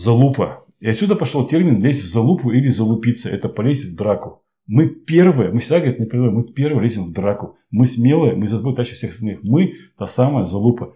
залупа. И отсюда пошел термин лезть в залупу или залупиться. Это полезть в драку. Мы первые, мы всегда говорят, не мы первые лезем в драку. Мы смелые, мы за собой тащим всех остальных. Мы та самая залупа.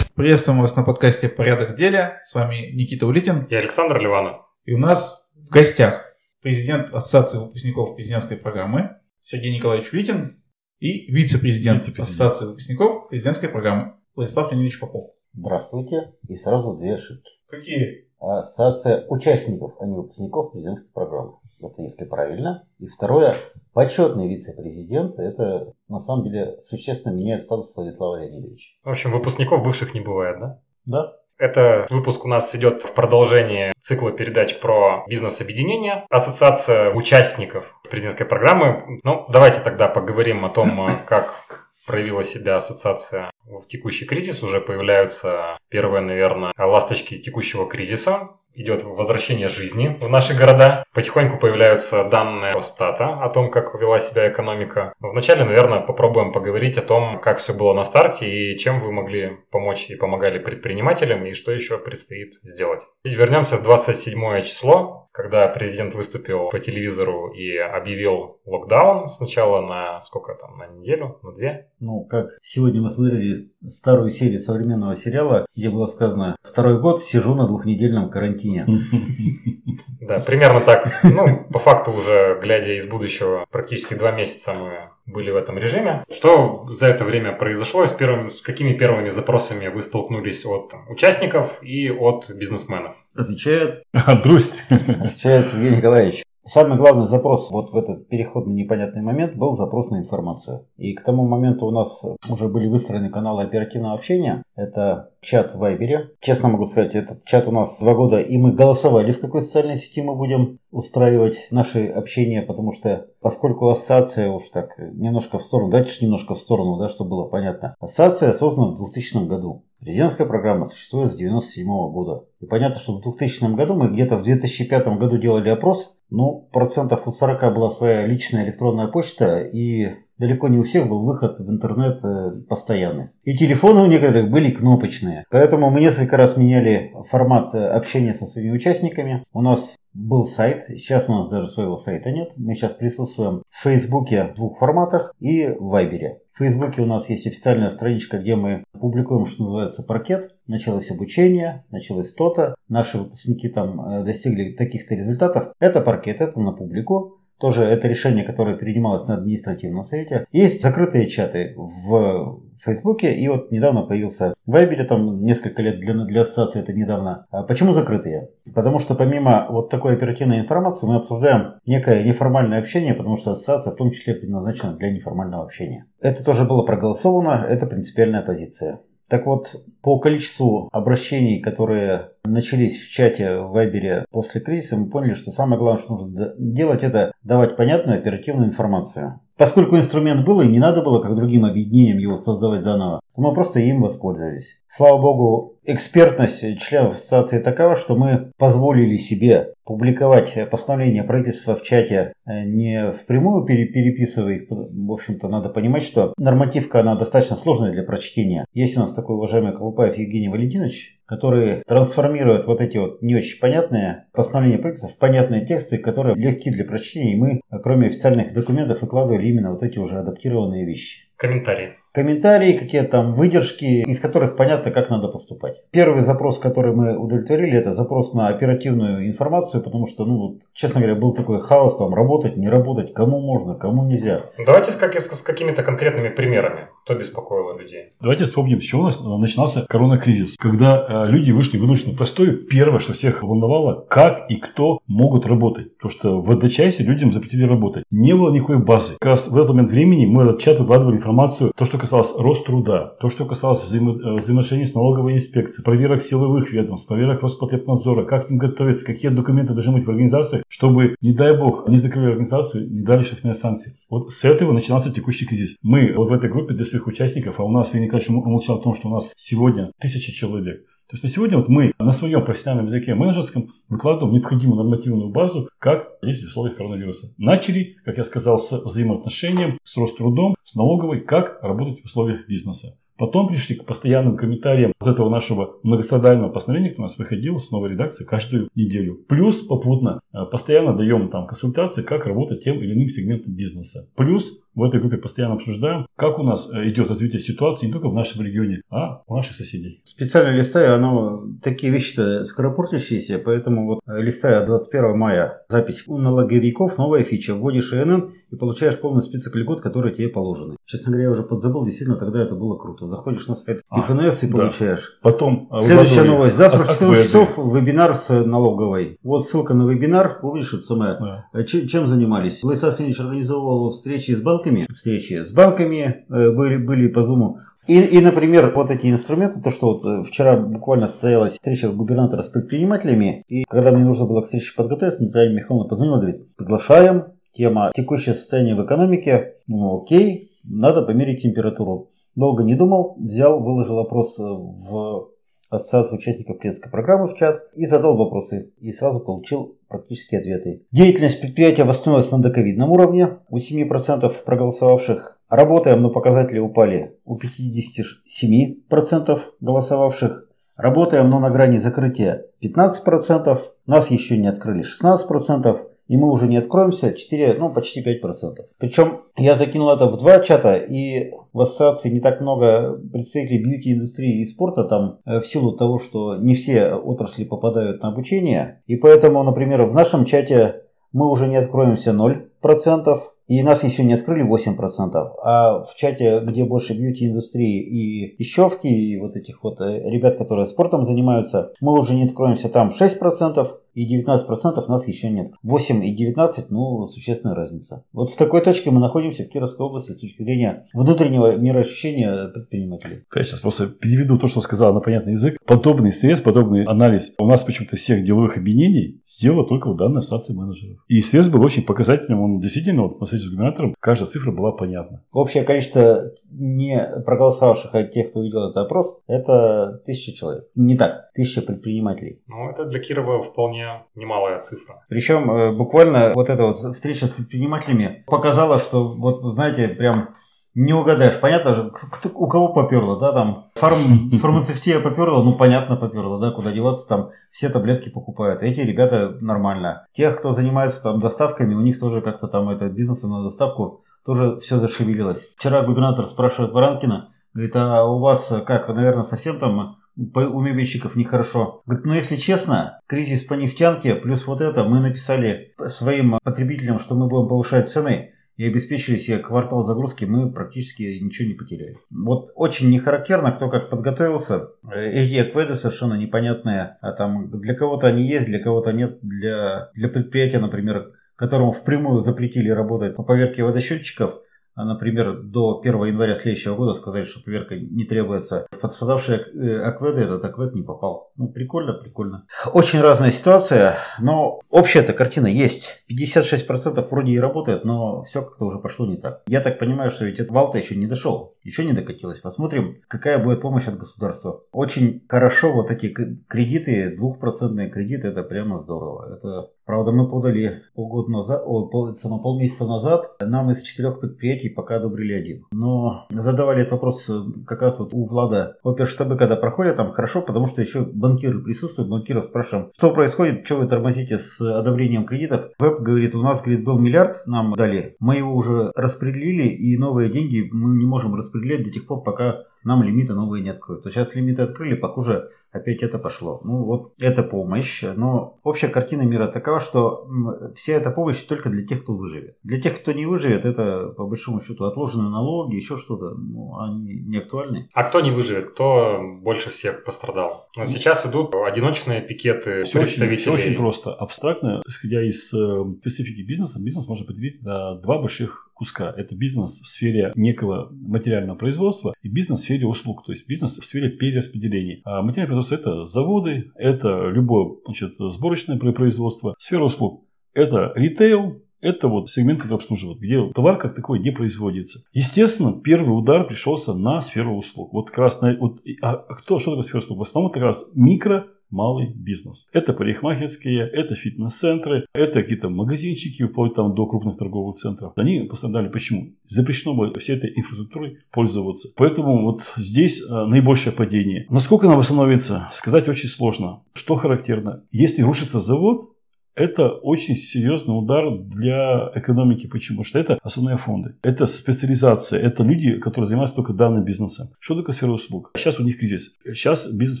Приветствуем вас на подкасте «Порядок в деле». С вами Никита Улитин. И Александр Ливанов. И у нас в гостях президент Ассоциации выпускников президентской программы Сергей Николаевич Улитин и вице-президент, вице-президент. Ассоциации выпускников президентской программы Владислав Леонидович Попов. Здравствуйте. И сразу две ошибки. Какие? Ассоциация участников, а не выпускников президентской программы. Это если правильно. И второе, почетный вице-президент, это на самом деле существенно меняет статус Владислава Леонидовича. В общем, выпускников бывших не бывает, да? Да. Это выпуск у нас идет в продолжение цикла передач про бизнес-объединение. Ассоциация участников президентской программы. Ну, давайте тогда поговорим о том, как проявила себя ассоциация в текущий кризис. Уже появляются первые, наверное, ласточки текущего кризиса идет возвращение жизни в наши города. Потихоньку появляются данные стата о том, как вела себя экономика. Вначале, наверное, попробуем поговорить о том, как все было на старте и чем вы могли помочь и помогали предпринимателям, и что еще предстоит сделать. Вернемся в 27 число когда президент выступил по телевизору и объявил локдаун сначала на сколько там, на неделю, на две? Ну, как сегодня мы смотрели старую серию современного сериала, где было сказано «Второй год сижу на двухнедельном карантине». Да, примерно так. Ну, по факту уже, глядя из будущего, практически два месяца мы были в этом режиме. Что за это время произошло? С, первым, с какими первыми запросами вы столкнулись от участников и от бизнесменов? Отвечает. Друсть. Отвечает Сергей Николаевич. Самый главный запрос вот в этот переходный непонятный момент был запрос на информацию. И к тому моменту у нас уже были выстроены каналы оперативного общения. Это чат в Вайбере. Честно могу сказать, этот чат у нас два года, и мы голосовали, в какой социальной сети мы будем устраивать наше общение, потому что поскольку ассоциация уж так немножко в сторону, дальше немножко в сторону, да, чтобы было понятно. Ассоциация создана в 2000 году. Президентская программа существует с 1997 года. И понятно, что в 2000 году мы где-то в 2005 году делали опрос. Ну, процентов у 40 была своя личная электронная почта, и далеко не у всех был выход в интернет э, постоянный. И телефоны у некоторых были кнопочные. Поэтому мы несколько раз меняли формат э, общения со своими участниками. У нас был сайт, сейчас у нас даже своего сайта нет. Мы сейчас присутствуем в Фейсбуке в двух форматах и в Вайбере. В Фейсбуке у нас есть официальная страничка, где мы публикуем, что называется, паркет. Началось обучение, началось то-то. Наши выпускники там э, достигли таких-то результатов. Это паркет, это на публику. Тоже это решение, которое принималось на административном совете. Есть закрытые чаты в Фейсбуке, и вот недавно появился Вайбере, там несколько лет для, для ассоциации это недавно. А почему закрытые? Потому что помимо вот такой оперативной информации мы обсуждаем некое неформальное общение, потому что ассоциация в том числе предназначена для неформального общения. Это тоже было проголосовано, это принципиальная позиция. Так вот, по количеству обращений, которые начались в чате в Вайбере после кризиса, мы поняли, что самое главное, что нужно делать, это давать понятную оперативную информацию. Поскольку инструмент был и не надо было, как другим объединениям, его создавать заново, мы просто им воспользовались. Слава богу, экспертность членов ассоциации такова, что мы позволили себе публиковать постановление правительства в чате э, не впрямую переписывая их. В общем-то, надо понимать, что нормативка, она достаточно сложная для прочтения. Есть у нас такой уважаемый Колупаев Евгений Валентинович, который трансформирует вот эти вот не очень понятные постановления правительства в понятные тексты, которые легки для прочтения. И мы, кроме официальных документов, выкладывали именно вот эти уже адаптированные вещи. Комментарии комментарии, какие там выдержки, из которых понятно, как надо поступать. Первый запрос, который мы удовлетворили, это запрос на оперативную информацию, потому что, ну, честно говоря, был такой хаос, там, работать, не работать, кому можно, кому нельзя. Давайте с, как, с какими-то конкретными примерами, кто беспокоило людей. Давайте вспомним, с чего у нас начинался коронакризис. Когда э, люди вышли вынуждены простой, первое, что всех волновало, как и кто могут работать. Потому что в одночасье людям запретили работать. Не было никакой базы. Как раз в этот момент времени мы в этот чат выкладывали информацию, то, что касалось рост труда, то, что касалось взаимо э, взаимоотношений с налоговой инспекцией, проверок силовых ведомств, проверок Роспотребнадзора, как к ним готовиться, какие документы должны быть в организации, чтобы, не дай бог, не закрыли организацию, не дали штрафные санкции. Вот с этого начинался текущий кризис. Мы вот в этой группе для своих участников, а у нас, я не конечно, умолчал о том, что у нас сегодня тысячи человек, То есть на сегодня вот мы на своем профессиональном языке менеджерском выкладываем необходимую нормативную базу, как действовать в условиях коронавируса. Начали, как я сказал, с взаимоотношением, с Рострудом, с налоговой, как работать в условиях бизнеса. Потом пришли к постоянным комментариям вот этого нашего многострадального постановления, которое у нас выходило с новой редакции каждую неделю. Плюс попутно э, постоянно даем там консультации, как работать тем или иным сегментом бизнеса. Плюс в этой группе постоянно обсуждаем, как у нас э, идет развитие ситуации не только в нашем регионе, а у наших соседей. Специально листаю, оно такие вещи-то скоропортящиеся, поэтому вот э, листаю 21 мая запись у налоговиков, новая фича. Вводишь ИНН и получаешь полный список льгот, которые тебе положены. Честно говоря, я уже подзабыл, действительно, тогда это было круто. Заходишь на сайт а, ФНС и да. получаешь. Потом а, Следующая новость. Завтра в 14 часов вебинар с налоговой. Вот ссылка на вебинар. Помнишь, это самое. Да. Э, чем занимались? Владислав Леонидович организовывал встречи с банками банками, встречи с банками э, были, были по Zoom. И, и, например, вот эти инструменты, то, что вот э, вчера буквально состоялась встреча губернатора с предпринимателями, и когда мне нужно было к встрече подготовиться, Наталья Михайловна позвонила, говорит, приглашаем, тема текущее состояние в экономике, ну окей, надо померить температуру. Долго не думал, взял, выложил опрос в Ассоциацию участников клиентской программы в чат и задал вопросы. И сразу получил практические ответы. Деятельность предприятия восстановилась на доковидном уровне у 7% проголосовавших. Работаем, но показатели упали у 57% голосовавших. Работаем, но на грани закрытия 15%. Нас еще не открыли 16% и мы уже не откроемся 4, ну почти 5%. Причем я закинул это в два чата, и в ассоциации не так много представителей бьюти-индустрии и спорта там э, в силу того, что не все отрасли попадают на обучение. И поэтому, например, в нашем чате мы уже не откроемся 0%, и нас еще не открыли 8%. А в чате, где больше бьюти-индустрии и ищевки, и вот этих вот э, ребят, которые спортом занимаются, мы уже не откроемся там 6%, и 19% нас еще нет. 8 и 19, ну, существенная разница. Вот с такой точки мы находимся в Кировской области с точки зрения внутреннего мироощущения предпринимателей. Я сейчас просто переведу то, что сказал на понятный язык. Подобный стресс, подобный анализ у нас почему-то всех деловых объединений сделала только в данной ассоциации менеджеров. И стресс был очень показательным. Он действительно, вот на встрече с губернатором, каждая цифра была понятна. Общее количество не проголосовавших, а тех, кто увидел этот опрос, это тысяча человек. Не так, тысяча предпринимателей. Ну, это для Кирова вполне вполне немалая цифра. Причем э, буквально вот эта вот встреча с предпринимателями показала, что вот, знаете, прям не угадаешь. Понятно же, кто, у кого поперло, да, там фарм, фармацевтия поперла, ну понятно поперла, да, куда деваться, там все таблетки покупают. Эти ребята нормально. Тех, кто занимается там доставками, у них тоже как-то там это бизнесы на доставку тоже все зашевелилось. Вчера губернатор спрашивает Варанкина, говорит, а у вас как, наверное, совсем там у мебельщиков нехорошо. Говорит, ну если честно, кризис по нефтянке, плюс вот это, мы написали своим потребителям, что мы будем повышать цены и обеспечили себе квартал загрузки, мы практически ничего не потеряли. Вот очень не характерно, кто как подготовился. Эти акведы совершенно непонятные. А там для кого-то они есть, для кого-то нет. Для, для предприятия, например, которому впрямую запретили работать по поверке водосчетчиков, например, до 1 января следующего года сказать, что проверка не требуется. В пострадавшие э, акведы этот аквед не попал. Ну, прикольно, прикольно. Очень разная ситуация, но общая-то картина есть. 56% вроде и работает, но все как-то уже пошло не так. Я так понимаю, что ведь этот вал-то еще не дошел, еще не докатилось. Посмотрим, какая будет помощь от государства. Очень хорошо вот эти кредиты, двухпроцентные кредиты, это прямо здорово. Это Правда, мы подали полгода назад, о, пол, полмесяца назад, нам из четырех предприятий пока одобрили один. Но задавали этот вопрос э, как раз вот у Влада оперштабы, когда проходят, там хорошо, потому что еще банкиры присутствуют, банкиров спрашиваем, что происходит, что вы тормозите с одобрением кредитов. Веб говорит, у нас, говорит, был миллиард, нам дали, мы его уже распределили, и новые деньги мы не можем распределять до тех пор, пока нам лимиты новые не откроют. То сейчас лимиты открыли, похоже, опять это пошло. Ну вот это помощь, но общая картина мира такова, что вся эта помощь только для тех, кто выживет. Для тех, кто не выживет, это по большому счету отложенные налоги, еще что-то, ну, они не актуальны. А кто не выживет, кто больше всех пострадал? Но ну, сейчас идут одиночные пикеты все представителей. Очень, все очень просто, абстрактно, исходя из э, специфики бизнеса, бизнес можно поделить на два больших куска. Это бизнес в сфере некого материального производства и бизнес в сфере услуг, то есть бизнес в сфере перераспределений. А материальное производство – это заводы, это любое значит, сборочное производство. Сфера услуг – это ритейл, это вот сегмент, который обслуживает, где товар как такой не производится. Естественно, первый удар пришелся на сферу услуг. Вот как раз на, вот, а кто, что такое сфера услуг? В основном это как раз микро малый бизнес. Это парикмахерские, это фитнес-центры, это какие-то магазинчики, вплоть там до крупных торговых центров. Они пострадали. Почему? Запрещено было всей этой инфраструктурой пользоваться. Поэтому вот здесь а, наибольшее падение. Насколько она восстановится, сказать очень сложно. Что характерно? Если рушится завод, это очень серьезный удар для экономики. Почему? Что это основные фонды. Это специализация. Это люди, которые занимаются только данным бизнесом. Что такое сфера услуг? Сейчас у них кризис. Сейчас бизнес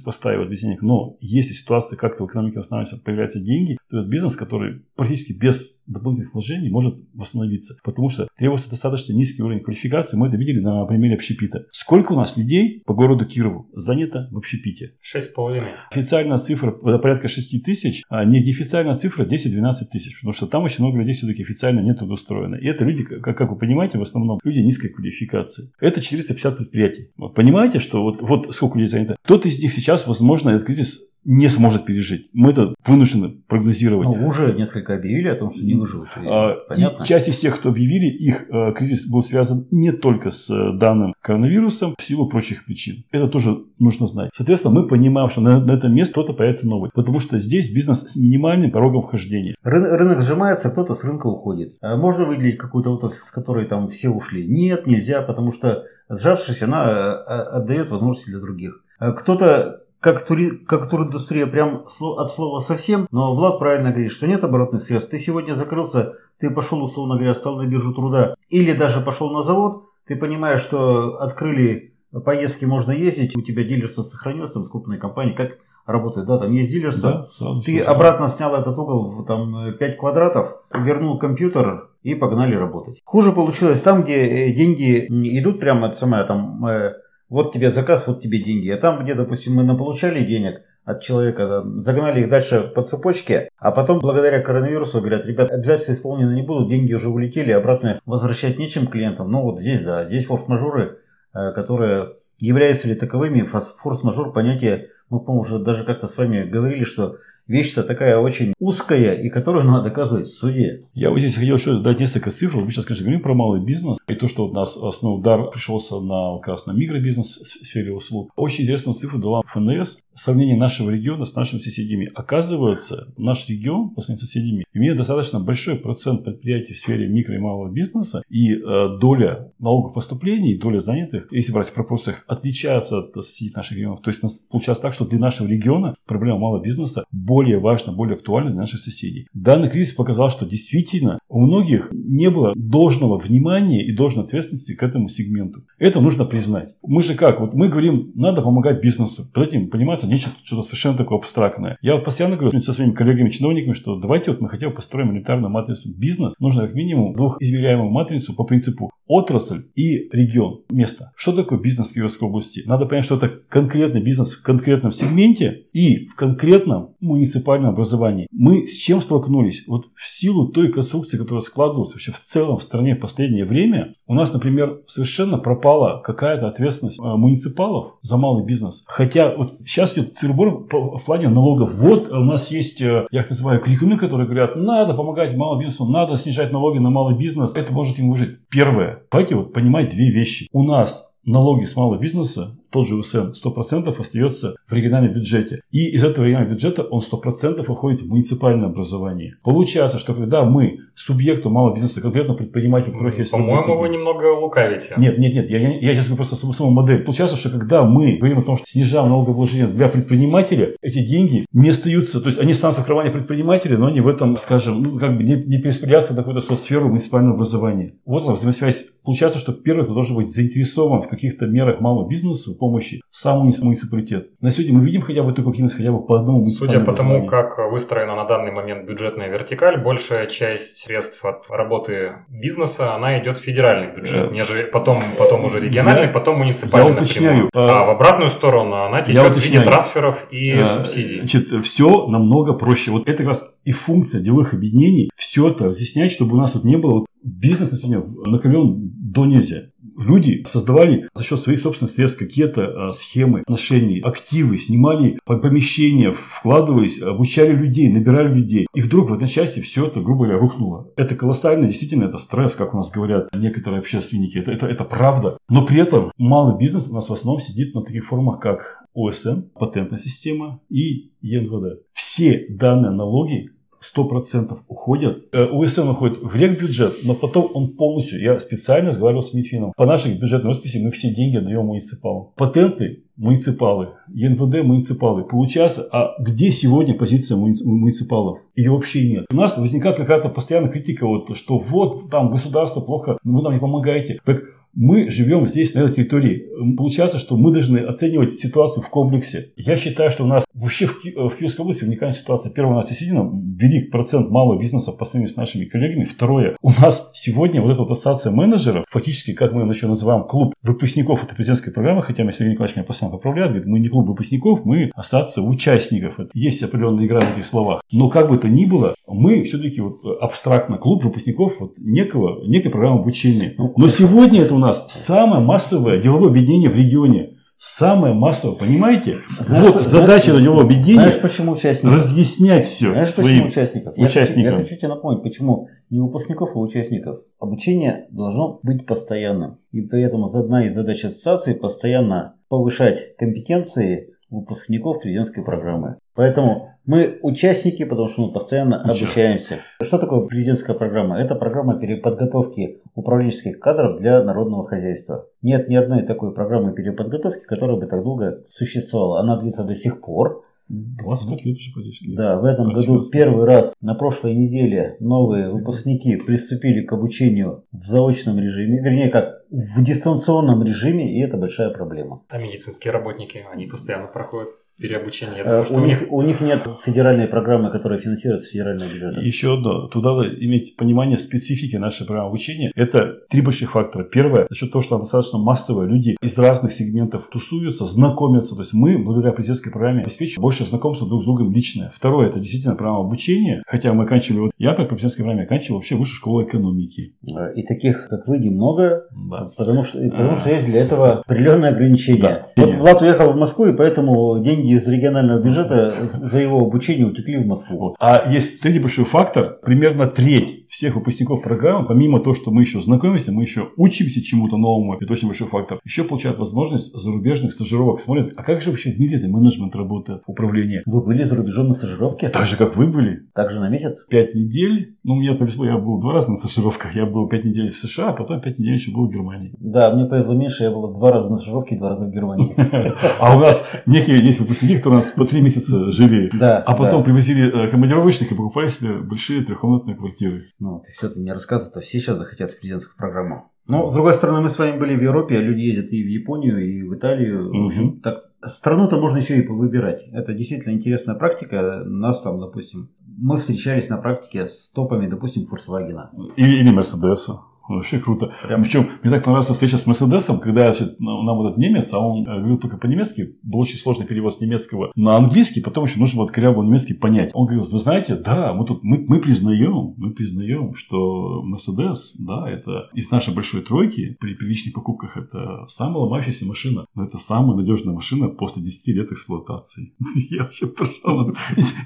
простаивает без денег. Но если ситуация как-то в экономике восстанавливается, появляются деньги, то это бизнес, который практически без дополнительных вложений может восстановиться. Потому что требуется достаточно низкий уровень квалификации. Мы это видели на примере общепита. Сколько у нас людей по городу Кирову занято в общепите? Шесть с половиной. Официальная цифра порядка 6 тысяч, а неофициальная цифра 10-12 тысяч. Потому что там очень много людей все-таки официально не трудоустроено. И это люди, как, как вы понимаете, в основном люди низкой квалификации. Это 450 предприятий. Вот понимаете, что вот, вот сколько людей занято? Кто-то из них сейчас, возможно, этот кризис не сможет пережить. Мы это вынуждены прогнозировать. Ну, уже несколько объявили о том, что не выживут. А, Понятно. И часть из тех, кто объявили, их э, кризис был связан не только с э, данным коронавирусом, в силу прочих причин. Это тоже нужно знать. Соответственно, мы понимаем, что на, на этом месте кто-то появится новый. Потому что здесь бизнес с минимальным порогом вхождения. Рынок, рынок сжимается, кто-то с рынка уходит. А можно выделить какую-то отрасль, с которой там все ушли? Нет, нельзя, потому что сжавшись, она э, отдает возможности для других. Кто-то как, тури, как туриндустрия прям от слова совсем, но Влад правильно говорит, что нет оборотных средств. Ты сегодня закрылся, ты пошел, условно говоря, стал на биржу труда или даже пошел на завод, ты понимаешь, что открыли поездки, можно ездить, у тебя дилерство сохранилось, там, с крупной компанией, как работает, да, там есть дилерство, да, сразу ты сразу. обратно снял этот угол, там, 5 квадратов, вернул компьютер и погнали работать. Хуже получилось там, где э, деньги идут прямо, это самое, там, э, вот тебе заказ, вот тебе деньги. А там, где, допустим, мы наполучали денег от человека, загнали их дальше по цепочке, а потом благодаря коронавирусу говорят, ребят, обязательства исполнены не будут, деньги уже улетели, обратно возвращать нечем клиентам. Ну вот здесь, да, здесь форс-мажоры, э, которые являются ли таковыми, форс-мажор понятие, мы, по-моему, уже даже как-то с вами говорили, что вещь-то такая очень узкая и которую надо доказывать в суде. Я вот здесь хотел еще дать несколько цифр. Мы сейчас, конечно, говорим про малый бизнес. И то, что у нас основной удар пришелся на, как раз на микробизнес в сфере услуг. Очень интересную цифру дала ФНС. Сравнение нашего региона с нашими соседями. Оказывается, наш регион по сравнению с соседями имеет достаточно большой процент предприятий в сфере микро и малого бизнеса. И э, доля налоговых поступлений, доля занятых, если брать в пропорциях, отличается от соседей наших регионов. То есть получается так, что для нашего региона проблема малого бизнеса более важно, более актуально для наших соседей. Данный кризис показал, что действительно у многих не было должного внимания и должной ответственности к этому сегменту. Это нужно признать. Мы же как? Вот мы говорим, надо помогать бизнесу. Под этим понимается нечто что-то совершенно такое абстрактное. Я вот постоянно говорю со своими коллегами-чиновниками, что давайте вот мы хотя бы построим элитарную матрицу. Бизнес нужно как минимум двухизмеряемую матрицу по принципу отрасль и регион, место. Что такое бизнес Кировской области? Надо понять, что это конкретный бизнес в конкретном сегменте и в конкретном муниципальном образовании. Мы с чем столкнулись? Вот в силу той конструкции, которая складывалась вообще в целом в стране в последнее время, у нас, например, совершенно пропала какая-то ответственность э, муниципалов за малый бизнес. Хотя вот сейчас идет цирбор в плане налогов. Вот у нас есть, э, я их называю, крикуны, которые говорят, надо помогать малому бизнесу, надо снижать налоги на малый бизнес. Это может им выжить. Первое. Давайте вот понимать две вещи. У нас налоги с малого бизнеса тот же УСН 100% остается в региональном бюджете. И из этого регионального бюджета он 100% уходит в муниципальное образование. Получается, что когда мы субъекту малого бизнеса, конкретно предпринимателю, у которых есть По-моему, вы немного лукавите. Нет, нет, нет, я, я, я сейчас говорю просто саму, саму модель. Получается, что когда мы говорим о том, что снижаем налогообложение для предпринимателя, эти деньги не остаются, то есть они станут сохранения предпринимателя, но они в этом, скажем, ну, как бы не, не перераспределяться на какую-то соцсферу муниципального образования. Вот она взаимосвязь. Получается, что первый, кто должен быть заинтересован в каких-то мерах малого бизнеса, помощи сам муниципалитет. На сегодня мы видим хотя бы такую активность хотя бы по одному Судя по тому, как выстроена на данный момент бюджетная вертикаль, большая часть средств от работы бизнеса, она идет в федеральный бюджет, э, нежели потом, потом уже региональный, я, потом муниципальный я уточняю, А, а в обратную сторону она течет в виде трансферов и а, субсидий. Значит, все намного проще. Вот это как раз и функция деловых объединений. Все это разъяснять, чтобы у нас вот не было вот бизнес на сегодня накален до нельзя люди создавали за счет своих собственных средств какие-то э, схемы отношений, активы, снимали помещения, вкладывались, обучали людей, набирали людей. И вдруг в одночасье все это, грубо говоря, рухнуло. Это колоссально, действительно, это стресс, как у нас говорят некоторые общественники. Это, это, это правда. Но при этом малый бизнес у нас в основном сидит на таких формах, как ОСН, патентная система и ЕНВД. Все данные налоги 100% уходят. Э, УСН уходит в регбюджет, но потом он полностью, я специально разговаривал с Минфином, по нашей бюджетной росписи мы все деньги отдаем муниципалам. Патенты муниципалы, ЕНВД муниципалы. Получается, а где сегодня позиция муниципалов? Ее вообще нет. У нас возникает какая-то постоянная критика, вот, что вот там государство плохо, вы нам не помогаете. Так мы живем здесь, на этой территории. Получается, что мы должны оценивать ситуацию в комплексе. Я считаю, что у нас вообще в, Ки- в Киевской области уникальная ситуация. Первое, у нас действительно велик процент малого бизнеса по сравнению с нашими коллегами. Второе, у нас сегодня вот эта вот ассоциация менеджеров, фактически, как мы еще называем, клуб выпускников этой президентской программы, хотя Сергей Николаевич меня постоянно поправляет, говорит, мы не клуб выпускников, мы ассоциация участников. Это есть определенная игра в этих словах. Но как бы то ни было, мы все-таки вот абстрактно клуб выпускников вот некого, некой программы обучения. Ну, Но сегодня это у нас самое массовое деловое объединение в регионе. Самое массовое, понимаете? Знаешь, вот задача знаешь, делового объединения Знаешь, почему участников? разъяснять все Знаешь, своим почему участников? участникам. Я, я хочу тебе напомнить, почему не выпускников, а участников. Обучение должно быть постоянным. И поэтому одна из задач ассоциации постоянно повышать компетенции выпускников президентской программы. Поэтому мы участники, потому что мы постоянно обучаемся. Что такое президентская программа? Это программа переподготовки управленческих кадров для народного хозяйства. Нет ни одной такой программы переподготовки, которая бы так долго существовала. Она длится до сих пор. 25 лет уже практически. Да, в этом году первый раз на прошлой неделе новые выпускники приступили к обучению в заочном режиме, вернее как в дистанционном режиме, и это большая проблема. А медицинские работники, они постоянно проходят переобучение. Я Э, думаю, что У них, у них нет федеральной программы, которая финансируется с федерального бюджета. Еще одно. Туда надо иметь понимание специфики нашей программы обучения. Это три больших фактора. Первое, за счет того, что она достаточно массовая. Люди из разных сегментов тусуются, знакомятся. То есть мы, благодаря президентской программе, обеспечиваем больше знакомства друг с другом личное. Второе, это действительно программа обучения. Хотя мы оканчивали, вот я по президентской программе оканчивал вообще высшую школу экономики. Э, И таких, как вы, немного, Да. потому что, потому что есть для этого определенные ограничения. Да. Вот Влад уехал в Москву, и поэтому деньги из регионального бюджета за его обучение утекли в Москву. А есть третий большой фактор. Примерно треть всех выпускников программы, помимо того, что мы еще знакомимся, мы еще учимся чему-то новому, это очень большой фактор, еще получают возможность зарубежных стажировок. Смотрят, а как же вообще в мире это менеджмент работает, управление? Вы были за рубежом на стажировке? Так же, как вы были. Также на месяц? Пять недель. Ну, мне повезло, я был два раза на стажировках. Я был пять недель в США, а потом пять недель еще был в Германии. Да, мне повезло меньше, я был два раза на стажировке и два раза в Германии. А у нас некие есть выпускники, которые у нас по три месяца жили, Да. а потом да. привозили э, командировочных и покупали себе большие трехкомнатные квартиры. Ну, ты все это не рассказывай, то все сейчас захотят в президентскую программу. Но, с другой стороны, мы с вами были в Европе, а люди ездят и в Японию, и в Италию. В общем, так, страну-то можно еще и повыбирать. Это действительно интересная практика. Нас там, допустим, мы встречались на практике с топами, допустим, Volkswagen. Или, или Мерседеса. Вообще круто. Прям- Причем мне так понравилась встреча с Мерседесом, когда значит, нам этот немец, а он э, говорил только по-немецки, был очень сложный перевод с немецкого на английский, потом еще нужно было коряво немецкий понять. Он говорил, вы знаете, да, мы тут мы, мы признаем, мы признаем, что Мерседес, да, это из нашей большой тройки при первичных покупках это самая ломающаяся машина, но это самая надежная машина после 10 лет эксплуатации. Я вообще прошел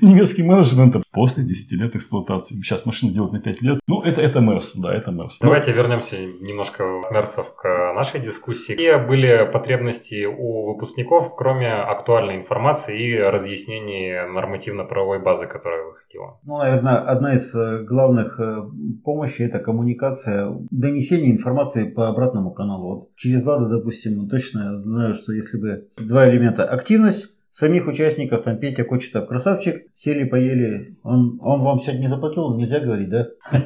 немецкий менеджмент после 10 лет эксплуатации. Сейчас машина делают на 5 лет. Ну, это, это Мерс, да, это Мерс. Давайте вернемся немножко Мерсов к нашей дискуссии. Какие были потребности у выпускников, кроме актуальной информации и разъяснений нормативно-правовой базы, которая выходила? Ну, наверное, одна из э, главных э, помощи это коммуникация, донесение информации по обратному каналу. Вот через Лада, допустим, точно знаю, что если бы два элемента активность самих участников, там Петя Кочетов красавчик, сели, поели, он, он вам сегодня не заплатил, нельзя говорить, да?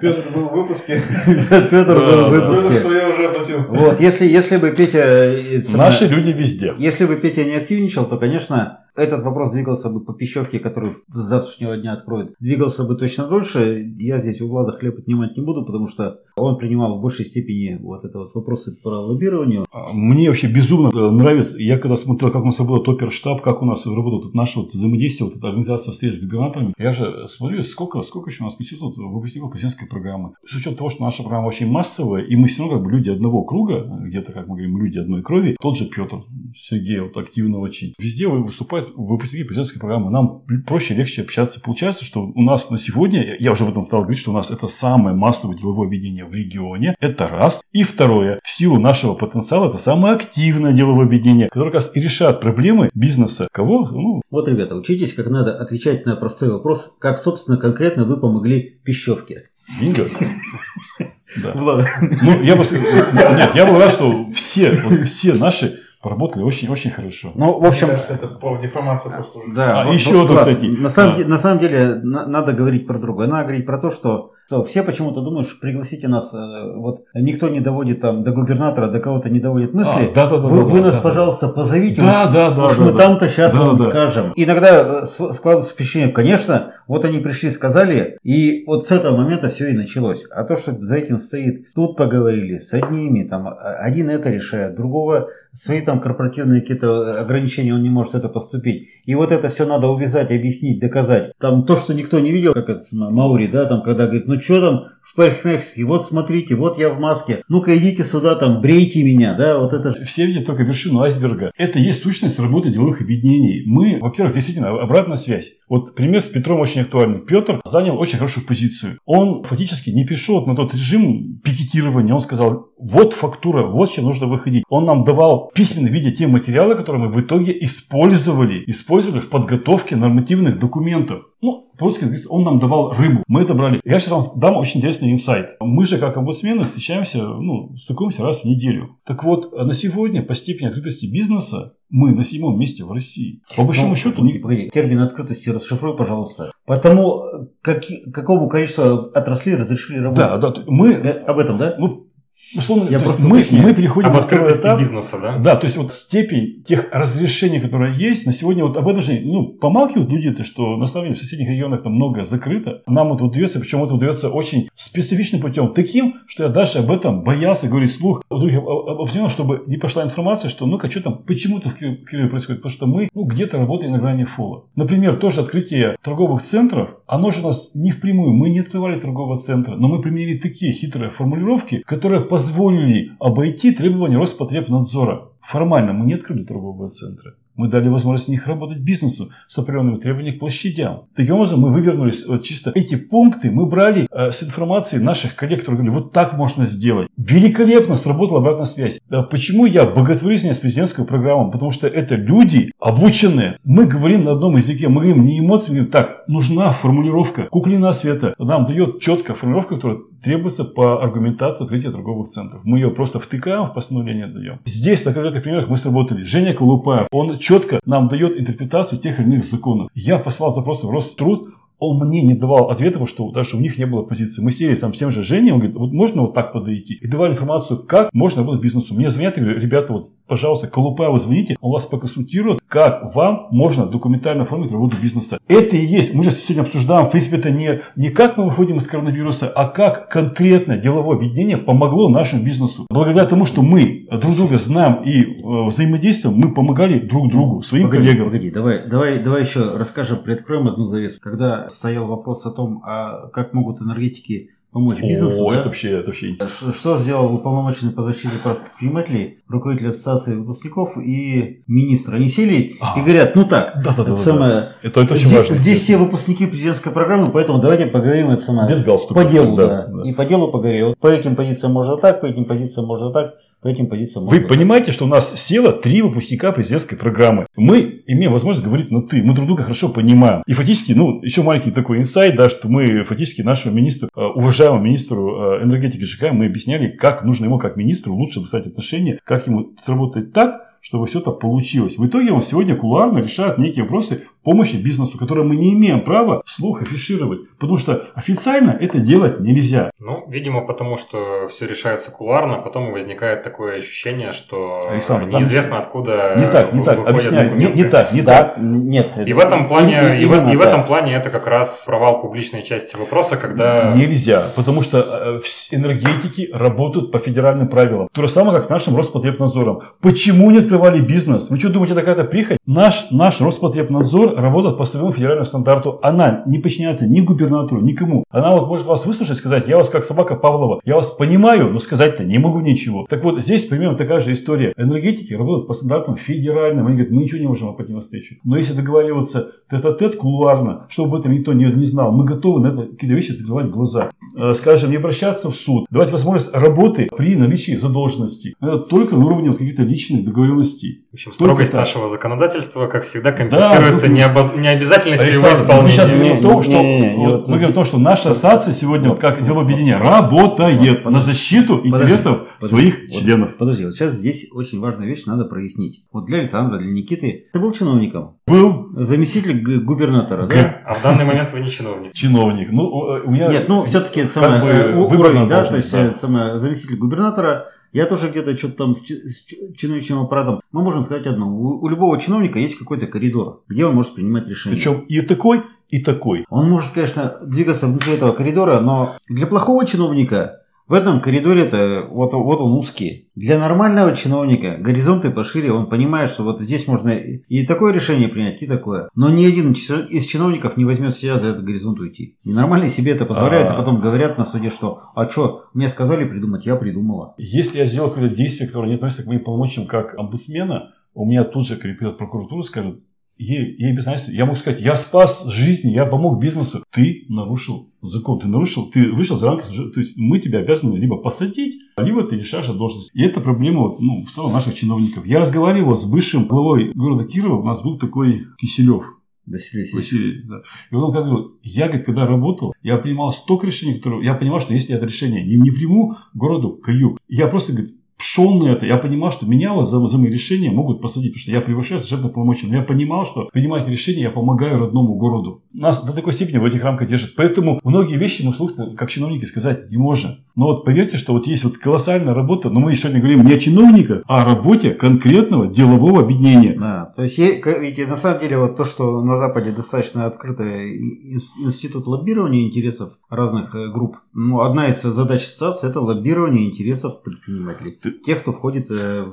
Петр был в выпуске. Петр был в да. Петр выпуске. свое уже оплатил. Вот, если, если бы Петя... э, Наши люди везде. Если бы Петя не активничал, то, конечно, этот вопрос двигался бы по пищевке, которую с завтрашнего дня откроют. Двигался бы точно дольше. Я здесь у Влада хлеб отнимать не буду, потому что он принимал в большей степени вот это вот вопросы про лоббирование. А, мне вообще безумно э, нравится. Я когда смотрел, как у нас работал топер-штаб, как у нас работает вот наше вот взаимодействие, вот эта организация встреч с губернаторами, я же смотрю, сколько, сколько еще у нас 500 выпускников президентской программы. С учетом того, что наша программа очень массовая, и мы все равно как бы люди одного круга, где-то, как мы говорим, люди одной крови, тот же Петр, Сергей вот активно очень. Везде выступают выпускники президентской программы. Нам проще, легче общаться. Получается, что у нас на сегодня, я уже об этом стал говорить, что у нас это самое массовое деловое объединение в регионе. Это раз. И второе. В силу нашего потенциала это самое активное деловое объединение, которое как раз и решает проблемы бизнеса. Кого? Ну... Вот, ребята, учитесь, как надо отвечать на простой вопрос, как, собственно, конкретно вы помогли пищевке. Бинго. Да. Ну, я бы... Нет, я был рад, что все, вот все наши поработали очень-очень хорошо. Ну, в общем... Мне кажется, это профдеформация просто уже. Да. А вот, еще вот, кстати. На самом, да. на самом деле, на, надо говорить про другое. Надо говорить про то, что что все почему-то думают, что пригласите нас, э, вот никто не доводит там до губернатора, до кого-то не доводит мысли. А, да, да, да, вы, да, вы да, нас, да, пожалуйста, да. позовите. Да, уж, да, да. Уж да, мы да, там-то сейчас да, вам да. скажем. Иногда э, складывается впечатление, конечно, вот они пришли, сказали, и вот с этого момента все и началось. А то, что за этим стоит, тут поговорили с одними, там один это решает, другого свои там корпоративные какие-то ограничения, он не может это поступить. И вот это все надо увязать, объяснить, доказать. Там то, что никто не видел, как это Маури, да, там, когда говорит, ну что там, в парикмахерской, вот смотрите, вот я в маске, ну-ка идите сюда, там, брейте меня, да, вот это. Все видят только вершину айсберга. Это есть сущность работы деловых объединений. Мы, во-первых, действительно, обратная связь. Вот пример с Петром очень актуальный. Петр занял очень хорошую позицию. Он фактически не перешел на тот режим пикетирования. Он сказал, вот фактура, вот чем нужно выходить. Он нам давал письменно виде те материалы, которые мы в итоге использовали, использовали в подготовке нормативных документов. Ну, по-русски он нам давал рыбу. Мы это брали. Я сейчас вам дам очень интересный инсайт. Мы же, как омбудсмены, встречаемся, ну, стыкуемся раз в неделю. Так вот, на сегодня по степени открытости бизнеса мы на седьмом месте в России. По большому ну, счету... Погоди, погоди, термин открытости расшифруй, пожалуйста. Потому как, какому количеству отраслей разрешили работать? Да, да. Мы... Об этом, да? Ну, условно, я просто мы, мы переходим об на этап бизнеса, да? Да, то есть вот степень тех разрешений, которые есть, на сегодня вот об этом же, ну, помалкивают люди, то, что на самом деле в соседних регионах там многое закрыто. Нам это удается, причем это удается очень специфичным путем, таким, что я даже об этом боялся говорить слух других оппозиционеров, чтобы не пошла информация, что ну-ка, что там, почему-то в Киеве происходит, потому что мы ну, где-то работаем на грани фола. Например, тоже открытие торговых центров, оно же у нас не впрямую, мы не открывали торгового центра, но мы применили такие хитрые формулировки, которые позволили обойти требования Роспотребнадзора. Формально мы не открыли торгового центра. Мы дали возможность в них работать бизнесу с определенными требованиями к площадям. Таким образом, мы вывернулись вот чисто эти пункты, мы брали э, с информацией наших коллег, которые говорили, вот так можно сделать. Великолепно сработала обратная связь. Да, почему я боготворю с президентскую программу? Потому что это люди обученные. Мы говорим на одном языке, мы говорим не говорим, так, нужна формулировка. Куклина света нам дает четкая формулировка, которая требуется по аргументации открытия торговых центров. Мы ее просто втыкаем в постановление даем. Здесь на конкретных примерах мы сработали. Женя Колупаев, он четко нам дает интерпретацию тех или иных законов. Я послал запросы в Роструд, он мне не давал ответа, потому что даже у них не было позиции. Мы сели там с тем же Женей, он говорит, вот можно вот так подойти? И давали информацию, как можно работать бизнесу. Мне звонят и говорят, ребята, вот, пожалуйста, Колупаева звоните, он вас поконсультирует, как вам можно документально оформить работу бизнеса. Это и есть. Мы же сегодня обсуждаем, в принципе, это не, не как мы выходим из коронавируса, а как конкретно деловое объединение помогло нашему бизнесу. Благодаря тому, что мы друг друга знаем и э, взаимодействуем, мы помогали друг другу, своим погоди, коллегам. Погоди, давай, давай, давай еще расскажем, приоткроем одну завесу. Когда стоял вопрос о том, а как могут энергетики помочь бизнесу. О, да? это вообще, это вообще что, что сделал уполномоченный по защите прав предпринимателей, руководитель ассоциации выпускников и министр? Они сели а, и говорят, ну так, да, да, это да, самое, да. Это, это очень здесь, важно. Здесь все выпускники президентской программы, поэтому давайте поговорим это самое. Без галстука. По делу, да, да. да. И по делу поговорим. По этим позициям можно так, по этим позициям можно так по этим позициям. Вы понимаете, что у нас село три выпускника президентской программы. Мы имеем возможность говорить на «ты». Мы друг друга хорошо понимаем. И фактически, ну, еще маленький такой инсайт, да, что мы фактически нашему министру, э, уважаемому министру э, энергетики ЖК, мы объясняли, как нужно ему, как министру, лучше выстать отношения, как ему сработать так, чтобы все это получилось. В итоге он сегодня кулуарно решает некие вопросы помощи бизнесу, который мы не имеем права вслух афишировать. Потому что официально это делать нельзя. Ну, видимо, потому что все решается куларно, а потом возникает такое ощущение, что Александр, неизвестно откуда Не так, не так, выходят объясняю. Не, документы. не так, не Да, так. нет. И в этом плане, и, в, Именно и в этом плане это как раз провал публичной части вопроса, когда Нельзя, потому что э, энергетики работают по федеральным правилам. То же самое, как с нашим Роспотребнадзором. Почему не открывали бизнес? Вы что думаете, это какая-то прихоть? Наш, наш Роспотребнадзор работает по своему федеральному стандарту. Она не подчиняется ни губернатору, никому. Она вот может вас выслушать и сказать, я вас как собака Павлова, я вас понимаю, но сказать-то не могу ничего. Так вот, здесь примерно такая же история. Энергетики работают по стандартам федеральным. Они говорят, мы ничего не можем навстречу. Но если договариваться тет-а-тет кулуарно, чтобы об этом никто не, не знал, мы готовы на это какие-то вещи закрывать глаза. Э, Скажем, не обращаться в суд, давать возможность работы при наличии задолженности. Это только на уровне вот каких-то личных договоренностей. в общем, строгость нашего законодательства, как всегда, компенсируется ну, необоз- необязательностью его Александр, мы исполнения. сейчас говорим о том, что не, не, не, вот вот- мы говорим о том, что наша ассоциация сегодня, вот как деловое объединение, работает на защиту интересов Подожди, своих вот членов. Подожди, вот сейчас здесь очень важная вещь надо прояснить. Вот для Александра, для Никиты, ты был чиновником, Был заместитель губернатора, да? А в данный момент вы не чиновник. чиновник. Ну, э, у меня Нет, ну все-таки как самое бы э, уровень, да, то есть да. э, самое, заместитель губернатора. Я тоже где-то что-то там с, с чи- чиновничьим аппаратом. Мы можем сказать одно: у, у любого чиновника есть какой-то коридор, где он может принимать решения. причем и такой, и такой. Он может, конечно, двигаться внутри этого коридора, но для плохого чиновника в этом коридоре-то вот, вот он узкий. Для нормального чиновника горизонты пошире, он понимает, что вот здесь можно и такое решение принять, и такое. Но ни один из чиновников не возьмет себя за этот горизонт уйти. И нормальные себе это позволяют, А. а потом говорят на суде, что «А что, мне сказали придумать, я придумала». Если я сделал какое-то действие, которое не относится к моим полномочиям как омбудсмена, у меня тут же придет прокуратура и скажет, ей, ей без разницы. Я могу сказать, я спас жизни, я помог бизнесу. Ты нарушил закон, ты нарушил, ты вышел за рамки. То есть мы тебя обязаны либо посадить, либо ты лишаешь от должности. И это проблема вот, ну, в целом наших чиновников. Я разговаривал с бывшим главой города Кирова, у нас был такой Киселев. Василий. Василий, да. И он как говорил, я, говорит, когда работал, я принимал столько решений, которые я понимал, что если я это решение не, не приму, городу каюк. Я просто, говорит, шел на это. Я понимал, что меня вот за, за мои решения могут посадить, потому что я превышаю служебные полномочия. Но я понимал, что принимая эти решения, я помогаю родному городу. Нас до такой степени в этих рамках держит. Поэтому многие вещи мы вслух как чиновники сказать не можем. Но вот поверьте, что вот есть вот колоссальная работа, но мы сегодня говорим не о чиновниках, а о работе конкретного делового объединения. Да, то есть, видите, на самом деле вот то, что на Западе достаточно открытый ин- институт лоббирования интересов разных э, групп, ну, одна из задач ассоциации – это лоббирование интересов предпринимателей, тех, кто входит э,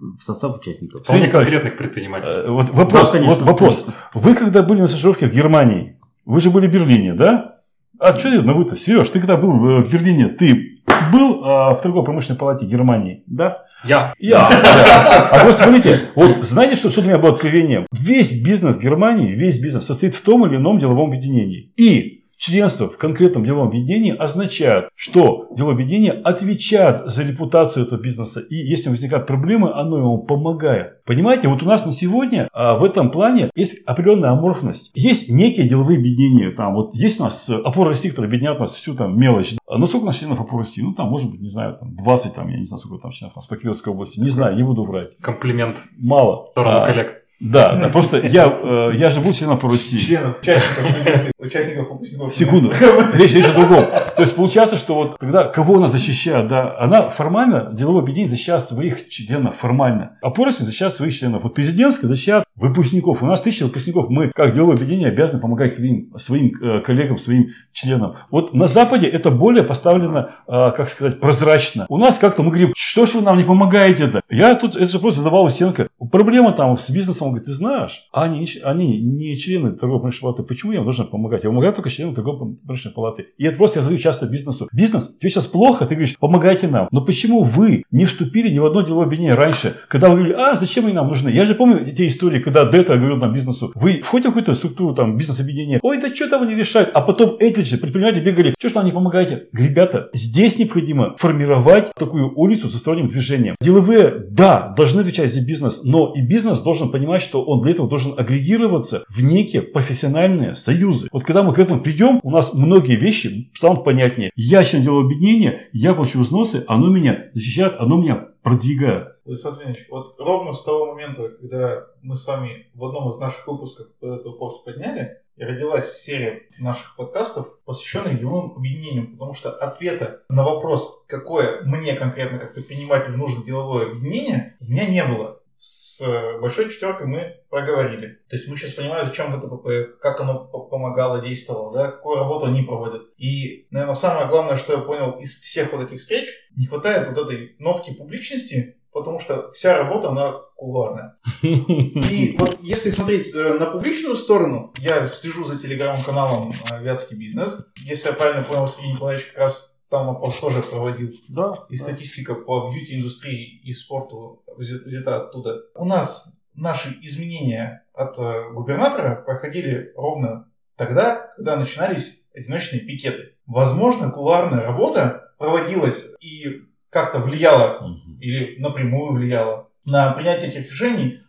в состав участников. Николаевич, конкретных предпринимателей. Э, Вот вопрос, Да, конечно. вот вопрос. Вы когда были на стажировке в Германии, вы же были в Берлине, да? А что на вы-то? Сереж, ты когда был в Берлине, ты был а, в торгово-промышленной палате Германии? Да. Я. Я. да. А вы смотрите, вот знаете, что что для меня было откровением? Весь бизнес Германии, весь бизнес состоит в том или ином деловом объединении. И членство в конкретном деловом объединении означает, что деловое объединение отвечает за репутацию этого бизнеса. И если возникают проблемы, оно ему помогает. Понимаете, вот у нас на сегодня а, в этом плане есть определенная аморфность. Есть некие деловые объединения. Там вот есть у нас опора России, которые объединяют нас всю там мелочь. А, Ну, сколько у нас членов опоры России? Ну, там, может быть, не знаю, там 20, там, я не знаю, сколько там членов у нас по Кировской области. Не знаю, не буду врать. Комплимент Мало. в сторону А, коллег. Да, да, просто я, э, я же был членом опоры России. Членов, участников, участников выпускников. Секунду. Речь, речь о другом. То есть получается, что вот тогда кого она защищает, да, она формально, деловое объединение защищает своих членов формально. А Поросин защищает своих членов. Вот президентская защищает выпускников. У нас тысяча выпускников. Мы, как деловое объединение, обязаны помогать своим, своим э, коллегам, своим членам. Вот на Западе это более поставлено, э, как сказать, прозрачно. У нас как-то мы говорим, что ж вы нам не помогаете это? Я тут этот вопрос задавал у Сенка. Проблема там с бизнесом, он говорит, ты знаешь, они, они не члены торгово-промышленной палаты. Почему я должен помогать? Я помогаю только членам торгово-промышленной палаты. И это просто я задаю часто бизнесу. Бизнес, тебе сейчас плохо, ты говоришь, помогайте нам. Но почему вы не вступили ни в одно деловое объединение раньше, когда вы говорили, а зачем они нам нужны? Я же помню те истории, когда я говорил там бизнесу, вы входите в какую-то структуру там бизнес-объединения, ой, да что там они решают, а потом эти же предприниматели бегали, что ж нам не помогаете? Ребята, здесь необходимо формировать такую улицу с сторонним движением. Деловые, да, должны отвечать за бизнес, но и бизнес должен понимать, что он для этого должен агрегироваться в некие профессиональные союзы. Вот когда мы к этому придем, у нас многие вещи станут понятнее. Я член делового объединения, я плачу взносы, оно меня защищает, оно меня продвигают. Владислав Леонидович, вот ровно с того момента, когда мы с вами в одном из наших выпусков этот вопрос подняли, и родилась серия наших подкастов, посвященных деловым объединениям, потому что ответа на вопрос, какое мне конкретно как предпринимателю нужно деловое объединение, у меня не было. С большой четверкой мы проговорили. То есть мы сейчас понимаем, зачем ВТПП, как оно помогало, действовало, да, какую работу они проводят. И, наверное, самое главное, что я понял из всех вот этих встреч, не хватает вот этой нотки публичности, потому что вся работа, она кулуарная. И вот если смотреть э, на публичную сторону, я слежу за телеграм-каналом э, «Вятский бизнес». Если я правильно понял, Сергей Николаевич как раз там вопрос тоже проводил. Да. И статистика по бьюти-индустрии и спорту взята оттуда. У нас наши изменения от э, губернатора проходили ровно тогда, когда начинались одиночные пикеты. Возможно, куларная работа проводилась и как-то влияла или напрямую влияла на принятие этих решений,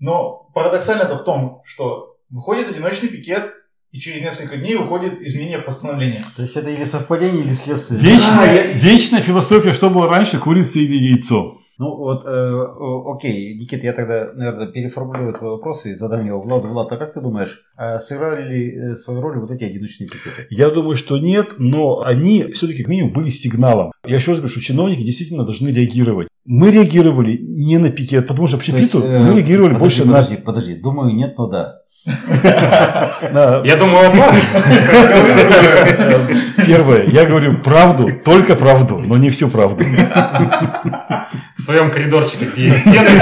но парадоксально это в том, что выходит одиночный пикет, и через несколько дней уходит изменение постановления. То есть это или совпадение, или следствие. Вечная, а, вечная философия, что было раньше, курица или яйцо. Ну вот, э, окей, Никита, я тогда, наверное, переформулирую твой вопрос и задам его Владу. Влад, а как ты думаешь, а сыграли ли э, свою роль вот эти одиночные пикеты? Я думаю, что нет, но они все-таки как минимум были сигналом. Я еще раз говорю, что чиновники действительно должны реагировать. Мы реагировали не на пикет, потому что общепиту э, мы реагировали подожди, больше подожди, на... Подожди, думаю, нет, но да. Я думаю, Первое, я говорю правду, только правду, но не всю правду. В своем коридорчике, где есть стены,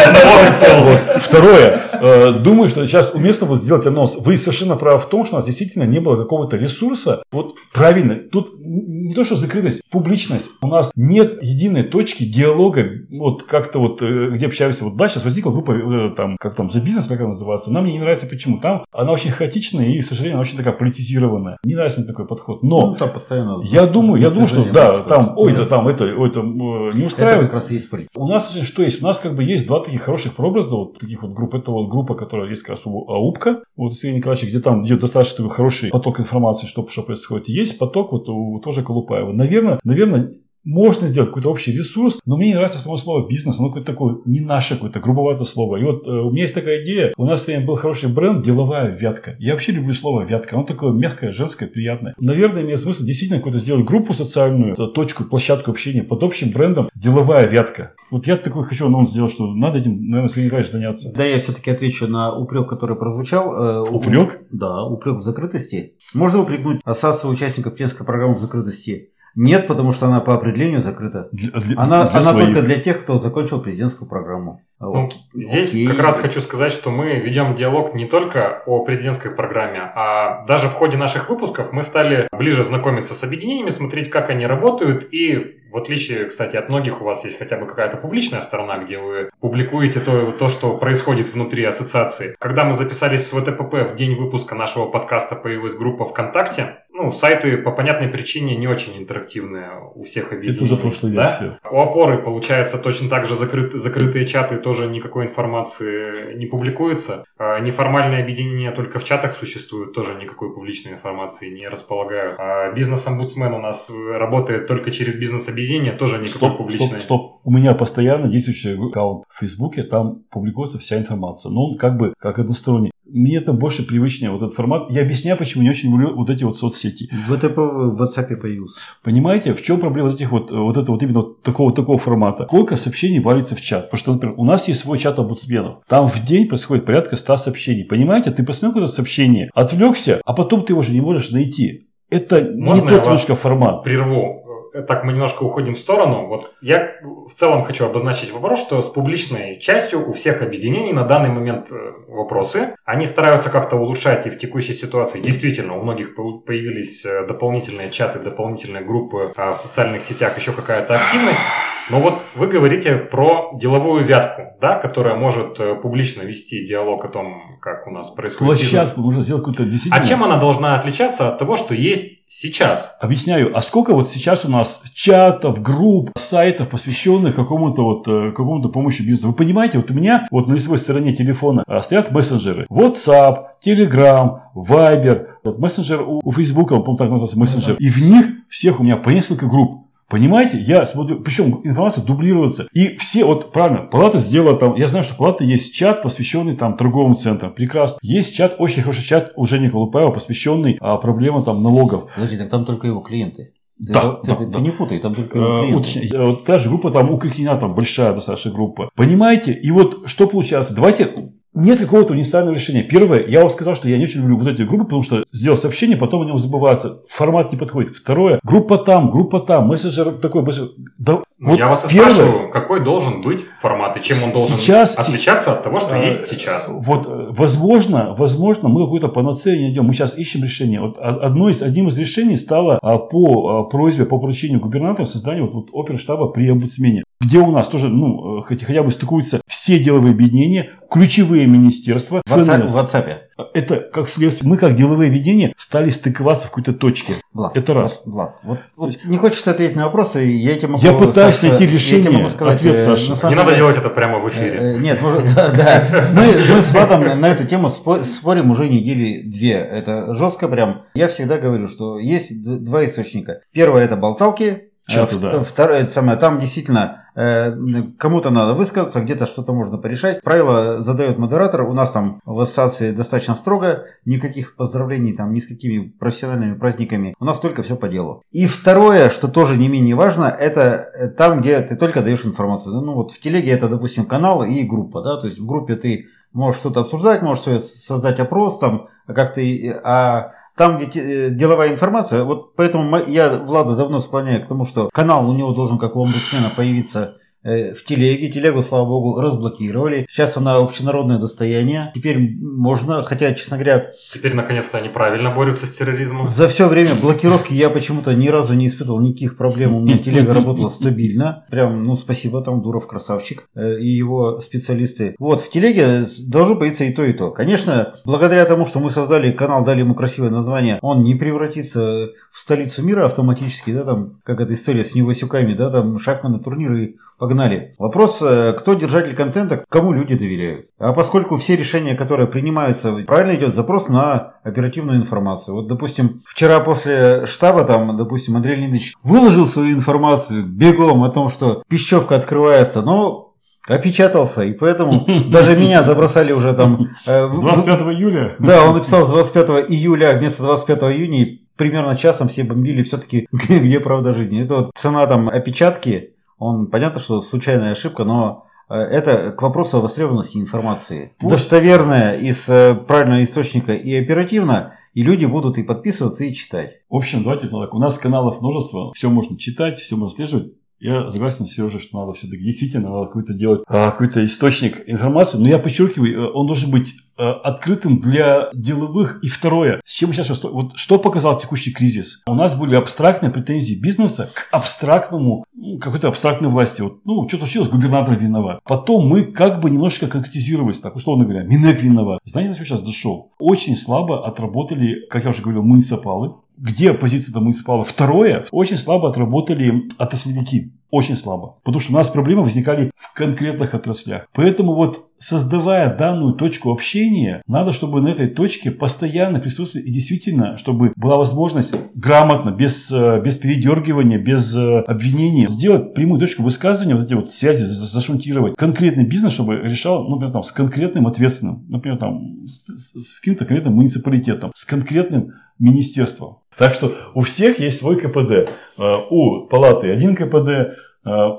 вот. Второе, э, думаю, что сейчас уместно вот сделать анонс. Вы совершенно правы в том, что у нас действительно не было какого-то ресурса. Вот правильно, тут не то, что закрытость, публичность. У нас нет единой точки диалога, вот как-то вот, э, где общаемся. Вот да, сейчас возникла группа, э, там, как там, за бизнес, как она называется. Нам не нравится почему. Там она очень хаотичная и, к сожалению, она очень такая политизированная. Не нравится мне такой подход. Но ну, там постоянно я думаю, я думаю, что да, там, ой, да, там это, ой, это не устраивает. Это как раз есть политика. У нас что есть? У нас как бы есть два таких хороших прообраза, вот таких вот групп. Это вот группа, которая есть как раз у АУПКа, вот Сергей Николаевич, где там идет достаточно хороший поток информации, что, что происходит. Есть поток вот у тоже Колупаева. Наверное, наверное, можно сделать какой-то общий ресурс, но мне не нравится само слово бизнес, оно какое-то такое не наше какое-то грубоватое слово. И вот э, у меня есть такая идея, у нас был хороший бренд «Деловая вятка». Я вообще люблю слово «вятка», оно такое мягкое, женское, приятное. Наверное, имеет смысл действительно какую-то сделать группу социальную, э, точку, площадку общения под общим брендом «Деловая вятка». Вот я такой хочу анонс сделать, что надо этим, наверное, Сергей Николаевич заняться. Да, я все-таки отвечу на упрек, который прозвучал. Э, упрек? Да, упрек в закрытости. Можно упрекнуть ассоциацию участников президентской программы в закрытости нет, потому что она по определению закрыта. Для, для, она для она только для тех, кто закончил президентскую программу. Ну, вот. Здесь Окей. как раз хочу сказать, что мы ведем диалог не только о президентской программе, а даже в ходе наших выпусков мы стали ближе знакомиться с объединениями, смотреть, как они работают и в отличие, кстати, от многих у вас есть хотя бы какая-то публичная сторона, где вы публикуете то, то, что происходит внутри ассоциации. Когда мы записались с ВТПП в день выпуска нашего подкаста появилась группа ВКонтакте. Ну, сайты по понятной причине не очень интерактивные у всех объединений. Это уже прошлый век да? все. У опоры, получается, точно так же закрыт, закрытые чаты, тоже никакой информации не публикуется. А неформальные объединения только в чатах существуют, тоже никакой публичной информации не располагают. А бизнес-омбудсмен у нас работает только через бизнес-объединение тоже никакой стоп, публичной. Стоп, стоп. У меня постоянно действующий аккаунт в Фейсбуке, там публикуется вся информация. Но он как бы как односторонний. Мне это больше привычнее, вот этот формат. Я объясняю, почему не очень люблю вот эти вот соцсети. ВТП в WhatsApp появился. Понимаете, в чем проблема вот этих вот, вот это вот именно вот такого, такого формата? Сколько сообщений валится в чат? Потому что, например, у нас есть свой чат обудсменов. Там в день происходит порядка 100 сообщений. Понимаете, ты посмотрел какое-то сообщение, отвлекся, а потом ты его уже не можешь найти. Это Можно не тот немножко формат. Прерву так мы немножко уходим в сторону. Вот я в целом хочу обозначить вопрос, что с публичной частью у всех объединений на данный момент э, вопросы. Они стараются как-то улучшать и в текущей ситуации. Действительно, у многих появились э, дополнительные чаты, дополнительные группы а в социальных сетях, еще какая-то активность. Но вот вы говорите про деловую вятку, да, которая может э, публично вести диалог о том, как у нас происходит. Площадку можно сделать какую-то действительно. А чем она должна отличаться от того, что есть сейчас? Объясняю. А сколько вот сейчас у нас чатов, групп, сайтов, посвященных какому-то вот э, какому-то помощи бизнесу? Вы понимаете, вот у меня вот на лицевой стороне телефона э, стоят мессенджеры. WhatsApp, Telegram, Viber, вот мессенджер у, у Facebook, он, по-моему, так называется мессенджер. И в них всех у меня по несколько групп. Понимаете? Я смотрю, причем информация дублируется. И все, вот правильно, палата сделала там, я знаю, что палата есть чат, посвященный там торговым центрам. Прекрасно. Есть чат, очень хороший чат у Жени Колупаева, посвященный а, проблемам там налогов. Подожди, так там только его клиенты. Ты, Да, ты, да, ты- да. ты не путай, там только Э, клиенты. уточняю. Э, Вот та же группа там у Крикина, там большая достаточно группа. Понимаете? И вот что получается? Давайте нет какого-то универсального решения. Первое, я вам сказал, что я не очень люблю вот эти группы, потому что сделал сообщение, потом о нем забывается. Формат не подходит. Второе, группа там, группа там, мессенджер такой. мессенджер- Да, Ну, вот я вас первое, спрашиваю, какой должен быть формат и чем он должен Сейчас- отличаться от того, что Э, есть сейчас. Вот, э, возможно, возможно, мы какую-то панацею не найдем. Мы сейчас ищем решение. Вот одно из, одним из решений стало а, по а, просьбе, по поручению губернатора создание вот, вот оперштаба при омбудсмене, где у нас тоже, ну, э, хотя, хотя бы стыкуются все деловые объединения, ключевые министерства, В WhatsApp, в WhatsApp. Это как следствие. Мы, как деловые объединения, стали стыковаться в какой-то точке. Влад, Это раз. Влад, вот, вот не хочешь ты ответить на вопросы, я тебе могу... Я пытаюсь Саша, найти я тебе решение, могу сказать, ответ, э, Саша. на самом Не надо деле- делать это прямо в эфире. Э, э, Нет, может, да, да. Мы, мы с Владом на эту тему спо- спорим уже недели две. Это жестко прям. Я всегда говорю, что есть два источника. Первое это болталки. Чаты, Э, да. Второе, это самое, там действительно э, кому-то надо высказаться, где-то что-то можно порешать. Правила задает модератор. У нас там в ассоциации достаточно строго. Никаких поздравлений там ни с какими профессиональными праздниками. У нас только все по делу. И второе, что тоже не менее важно, это э, там, где ты только даешь информацию. Ну вот в телеге это, допустим, канал и группа. Да? То есть в группе ты можешь что-то обсуждать, можешь создать опрос там, как ты... А там, где э, деловая информация, вот поэтому я Влада давно склоняю к тому, что канал у него должен, как у омбудсмена, появиться в телеге. Телегу, слава богу, разблокировали. Сейчас она общенародное достояние. Теперь можно, хотя, честно говоря, Теперь, наконец-то, они правильно борются с терроризмом. за все время блокировки я почему-то ни разу не испытывал никаких проблем. У меня телега работала стабильно. Прям, ну, спасибо, там Дуров красавчик э, и его специалисты. Вот, в телеге должно появиться и то, и то. Конечно, благодаря тому, что мы создали канал, дали ему красивое название, он не превратится в столицу мира автоматически, да, там, как эта история с Невасюками, да, там, шахманы, турниры, погнали. Вопрос, э, кто держатель контента, кому люди доверяют. А поскольку все решения, которые принимаются, правильно идет запрос на оперативную информацию. Вот, допустим, вчера после штаба, там, допустим, Андрей Леонидович выложил свою информацию бегом о том, что пищевка открывается, но опечатался, и поэтому даже меня забросали уже там... э, С в- 25 июля. да, он написал с 25 июля вместо 25 июня, и примерно часом все бомбили все-таки, где правда жизни. Это вот цена там опечатки, он, понятно, что случайная ошибка, но э, это к вопросу о востребованности информации. Пусть. Достоверная из э, правильного источника и оперативно, и люди будут и подписываться, и читать. В общем, давайте так. У нас каналов множество, все можно читать, все можно слеживать. Я согласен с Сережей, что надо все-таки действительно надо какой-то делать а, какой-то источник информации. Но я подчеркиваю, э, он должен быть э, открытым для деловых. И второе, с чем сейчас вот что показал текущий кризис? У нас были абстрактные претензии бизнеса к абстрактному ну, какой-то абстрактной власти. Вот, ну, что случилось, губернатор виноват. Потом мы как бы немножко конкретизировались, так условно говоря, Минэк виноват. Знаете, на что сейчас дошел? Очень слабо отработали, как я уже говорил, муниципалы. Где позиция муниципала? Второе, очень слабо отработали отраслевики. Очень слабо. Потому что у нас проблемы возникали в конкретных отраслях. Поэтому вот создавая данную точку общения, надо, чтобы на этой точке постоянно присутствовали и действительно, чтобы была возможность грамотно, без, э, без передергивания, без э, обвинений, сделать прямую точку высказывания, вот эти вот связи за- зашунтировать. Конкретный бизнес, чтобы решал, ну, например, там, с конкретным ответственным, например, там, с- с каким-то конкретным муниципалитетом, с конкретным министерством. Так что у всех есть свой КПД. Э, У палаты один КПД, э,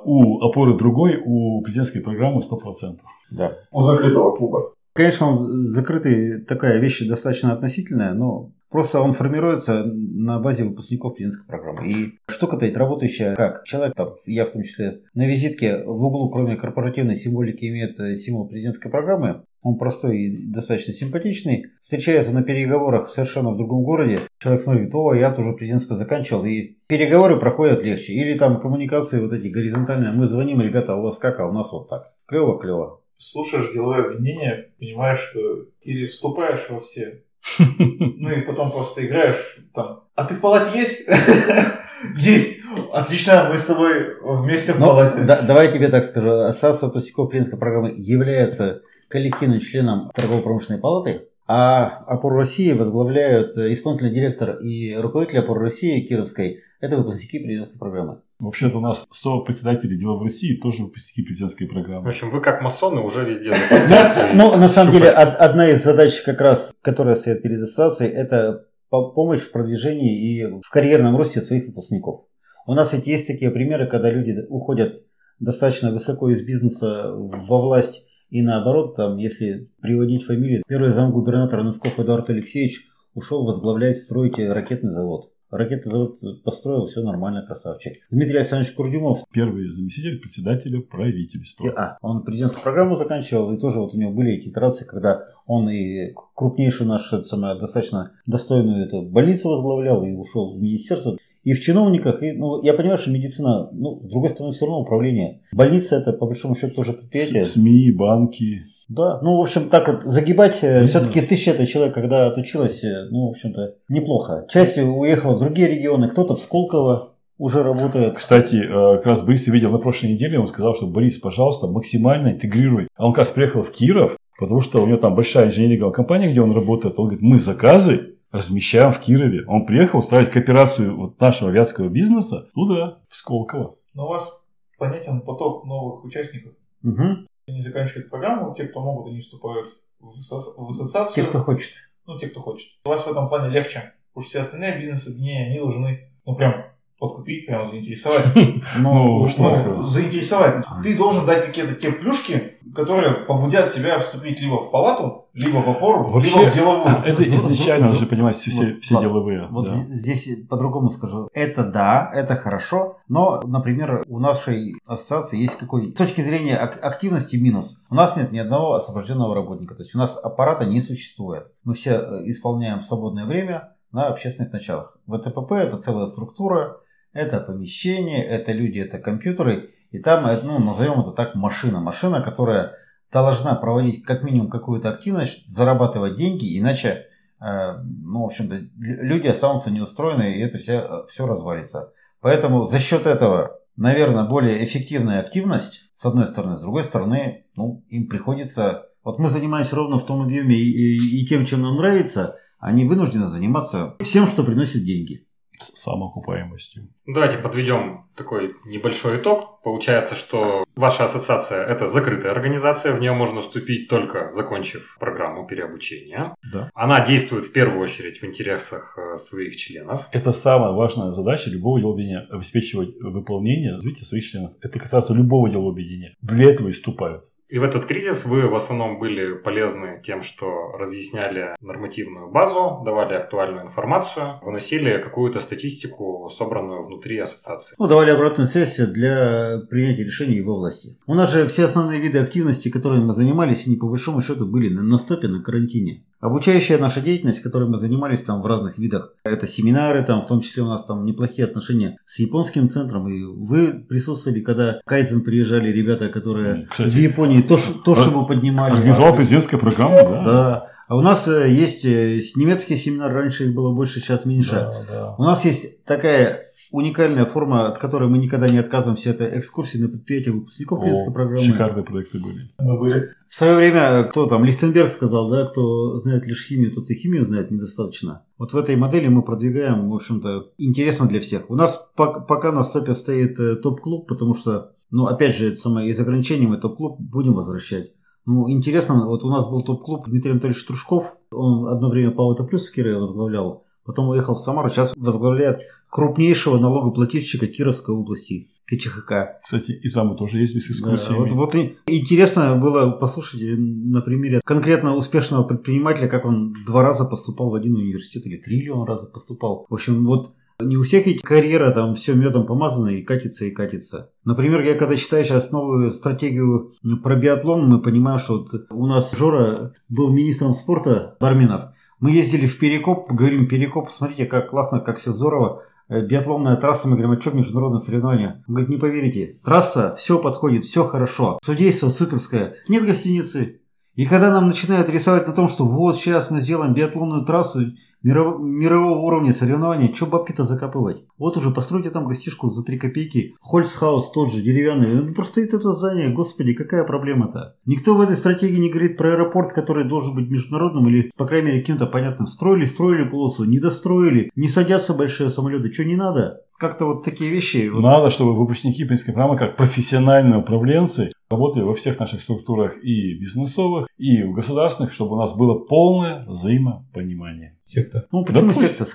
у опоры другой, у президентской программы 100%. Да. У закрытого клуба. Конечно, он закрытый, такая вещь достаточно относительная, но просто он формируется на базе выпускников президентской программы. И штука-то ведь работающая как? Человек, там, я в том числе, на визитке в углу, кроме корпоративной символики, имеет э, символ президентской программы. Он простой и достаточно симпатичный. Встречается на переговорах совершенно в другом городе. Человек смотрит, о, я тоже президентскую заканчивал. И переговоры проходят легче. Или там коммуникации вот эти горизонтальные. Мы звоним, ребята, у вас как, а у нас вот так. Клево-клево. Слушаешь деловое обвинение, понимаешь, что или вступаешь во все, ну и потом просто играешь там. А ты в палате есть? Есть. Отлично, мы с тобой вместе в палате. да- давай я тебе так скажу. Ассоциация выпускников президентской программы является коллективным членом торгово-промышленной палаты, а опору России возглавляют исполнительный директор и руководитель опоры России Кировской. Это выпускники президентской программы. Вообще-то у нас со-председатели дела в России тоже выпускники президентской В программы. общем, вы как масоны уже везде Ну, на самом деле, од- одна из задач, как раз, которая стоит перед ассоциацией, это по- помощь в продвижении и в карьерном росте своих выпускников. У нас ведь есть такие примеры, когда люди уходят достаточно высоко из бизнеса во власть и наоборот, там, если приводить фамилии, первый замгубернатора Носков Эдуард Алексеевич ушел возглавлять, строить ракетный завод. Ракетный завод построил, все нормально, красавчик. Дмитрий Александрович Курдюмов Первый заместитель председателя правительства. а, он президентскую программу заканчивал, и тоже вот у него были эти итерации, когда он и крупнейшую нашу самое, достаточно достойную эту больницу возглавлял и ушел в министерство. И в чиновниках, и, ну, я понимаю, что медицина, ну, с другой стороны, все равно управление. Больница это, по большому счету, тоже предприятие. СМИ, банки. Да, ну, в общем, так вот, загибать, э, Не все-таки тысяча это человек, когда отучилась, э, ну, в общем-то, неплохо. Часть уехала в другие регионы, кто-то в Сколково уже работает. Кстати, э, как раз Борис я видел на прошлой неделе, он сказал, что Борис, пожалуйста, максимально интегрируй. А он как раз приехал в Киров, потому что у него там большая инженерная компания, где он работает. Он говорит, мы заказы размещаем в Кирове. Он приехал устраивать кооперацию вот нашего авиатского бизнеса туда, в Сколково. Но у вас понятен поток новых участников. Мгм. Они заканчивают программу, те, кто могут, они вступают в асо- в ассоциацию. Те, кто хочет. Ну, те, кто хочет. У вас в этом плане легче. Потому что все остальные бизнес-объединения, они должны, ну, прям подкупить, прям заинтересовать. Ну, что Ну, заинтересовать. Ты должен дать какие-то те плюшки, которые побудят тебя вступить либо в палату, либо в опору, Вообще, либо в деловую. Это изначально нужно понимать все, все, Вот, все деловые. Вот да. здесь по-другому скажу. Это да, это хорошо, но, например, у нашей ассоциации есть какой с точки зрения ак- активности минус. У нас нет ни одного освобожденного работника, то есть у нас аппарата не существует. Мы все э, исполняем в свободное время на общественных началах. ВТПП это целая структура, это помещение, это люди, это компьютеры, и там, ну, назовем это так, машина. Машина, которая должна проводить как минимум какую-то активность, зарабатывать деньги, иначе э, ну, в общем-то, лю- люди останутся неустроены, и это все, все развалится. Поэтому за счет этого, наверное, более эффективная активность, с одной стороны, с другой стороны, ну, им приходится... Вот мы занимаемся ровно в том объеме и, и- и тем, чем нам нравится, они вынуждены заниматься всем, что приносит деньги. С самоокупаемостью. Давайте подведем такой небольшой итог. Получается, что ваша ассоциация – это закрытая организация, в нее можно вступить только закончив программу переобучения. Да. Она действует в первую очередь в интересах э, своих членов. Это самая важная задача любого дела объединения. Обеспечивать выполнение, развитие своих членов. Это касается любого дела объединения. Для этого и вступают. И в этот кризис вы в основном были полезны тем, что разъясняли нормативную базу, давали актуальную информацию, выносили какую-то статистику, собранную внутри ассоциации. Ну, давали обратную связь для принятия решений во власти. У нас же все основные виды активности, которыми мы занимались, они по большому счету были на стопе, на карантине. Обучающая наша деятельность, которой мы занимались там в разных видах, это семинары, там в том числе у нас там неплохие отношения с японским центром, и вы присутствовали, когда в Кайзен приезжали ребята, которые Кстати, в Японии то, Тошибу поднимали. Организовал президентская программа, да? Да. А у нас э, есть э, немецкие семинары, раньше их было больше, сейчас меньше. Да, да. У нас есть такая уникальная форма, от которой мы никогда не отказываемся, это экскурсии на предприятия выпускников президентской О, программы. шикарные проекты были. Мы были. В свое время, кто там, Лихтенберг сказал, да, кто знает лишь химию, тот и химию знает недостаточно. Вот в этой модели мы продвигаем, в общем-то, интересно для всех. У нас пок- пока на стопе стоит э, топ-клуб, потому что, ну, опять же, это самое, из ограничений мы топ-клуб будем возвращать. Ну, интересно, вот у нас был топ-клуб Дмитрий Анатольевич Трушков, он одно время Павел Плюс в Кирове возглавлял, потом уехал в Самару, сейчас возглавляет крупнейшего налогоплательщика Кировской области, КЧХК. Кстати, и там мы тоже ездили с Да, экскурсиями. вот, вот и- интересно было послушать на примере конкретно успешного предпринимателя, как он два раза поступал в один университет или три или он раза поступал. В общем, вот не у всех ведь карьера там все медом помазана и катится и катится. Например, я когда читаю сейчас новую стратегию про биатлон, мы понимаем, что вот у нас Жора был министром спорта Барминов. Мы ездили в Перекоп, говорим, Перекоп, смотрите, как классно, как все здорово. Э, Биатлонная трасса, мы говорим, а что международное соревнование? Он говорит, не поверите, трасса, все подходит, все хорошо. Судейство суперское, нет гостиницы. И когда нам начинают рисовать на том, что вот сейчас мы сделаем биатлонную трассу, миров, мирового уровня соревнований, что бабки-то закапывать? Вот уже постройте там гостишку за 3 копейки. Хольцхаус тот же, деревянный. Ну, просто стоит это здание, господи, какая проблема-то? Никто в этой стратегии не говорит про аэропорт, который должен быть международным или, по крайней мере, каким-то понятным. Строили, строили полосу, не достроили, не садятся большие самолеты. Что не надо? Как-то вот такие вещи. Надо, чтобы выпускники принципской программы, как профессиональные управленцы, работали во всех наших структурах и бизнесовых, и в государственных, чтобы у нас было полное взаимопонимание. Секта. Ну, почему Да пусть. секта?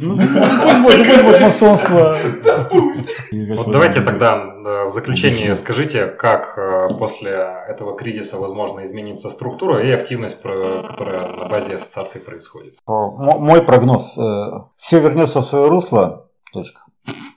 Ну, Пусть будет, пусть будет масонство. Вот давайте тогда э, в заключение скажите, как э, после этого кризиса возможно изменится структура и активность, которая на базе ассоциации происходит. Мой прогноз. Все вернется в свое русло. Точка.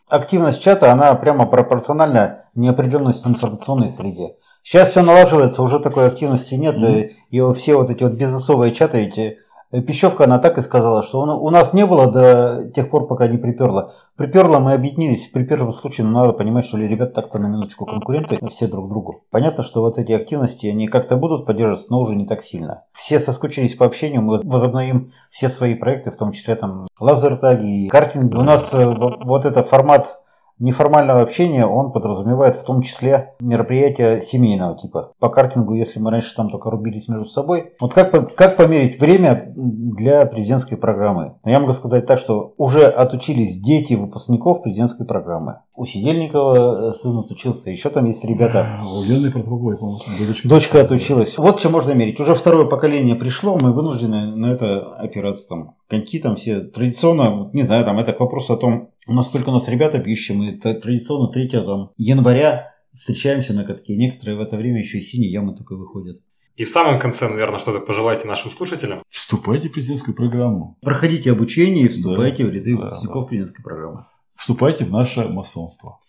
Активность чата, она прямо пропорциональна неопределенности информационной среде. Сейчас все налаживается, уже такой активности нет. Мгм. И, и все вот эти вот бизнесовые чаты, ведь э, Пищевка, она так и сказала, что у у нас не было до тех пор, пока не приперло. Приперло, мы объединились. При первом случае, ну, надо понимать, что ли, ребят так-то на минуточку конкуренты все друг другу. Понятно, что вот эти активности, они как-то будут поддерживаться, но уже не так сильно. Все соскучились по общению, мы возобновим все свои проекты, в том числе там лазертаги и картинг. У нас э, вот этот формат неформального общения, он подразумевает в том числе мероприятия семейного типа. По картингу, если мы раньше там только рубились между собой, вот как, как померить время для президентской программы? Но я могу сказать так, что уже отучились дети выпускников президентской программы. У Сидельникова э, сын отучился, еще там есть ребята. У Лены Протопоповой, по-моему, дочка. Дочка отучилась. Вот чем можно мерить. Уже второе поколение пришло, мы вынуждены на это опираться. Там, коньки там все традиционно, не знаю, там это к вопросу о том, насколько у нас ребята пьющие, мы т- традиционно 3 там, января встречаемся на катке. Некоторые в это время еще и синие ямы только выходят. И в самом конце, наверное, что-то пожелайте нашим слушателям. Вступайте в президентскую программу. Проходите обучение и вступайте Да, в ряды да, выпускников президентской программы. Вступайте в наше масонство.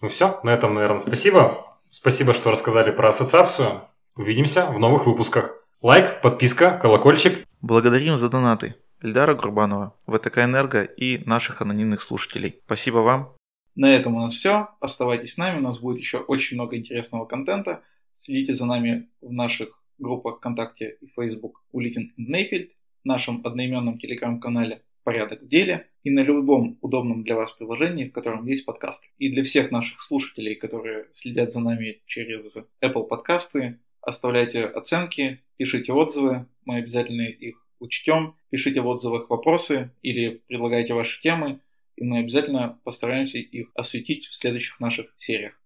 Ну все, на этом, наверное, спасибо. Спасибо, что рассказали про ассоциацию. Увидимся в новых выпусках. Лайк, подписка, колокольчик. Благодарим за донаты Эльдара Курбанова, ВТК Энерго и наших анонимных слушателей. Спасибо вам. На этом у нас все. Оставайтесь с нами, у нас будет еще очень много интересного контента. Следите за нами в наших группах ВКонтакте и Facebook Улитин Нейфельд, нашем одноименном телеграм-канале «Порядок в деле» и на любом удобном для вас приложении, в котором есть подкасты. И для всех наших слушателей, которые следят за нами через Apple подкасты, оставляйте оценки, пишите отзывы, мы обязательно их учтем, пишите в отзывах вопросы или предлагайте ваши темы, и мы обязательно постараемся их осветить в следующих наших сериях.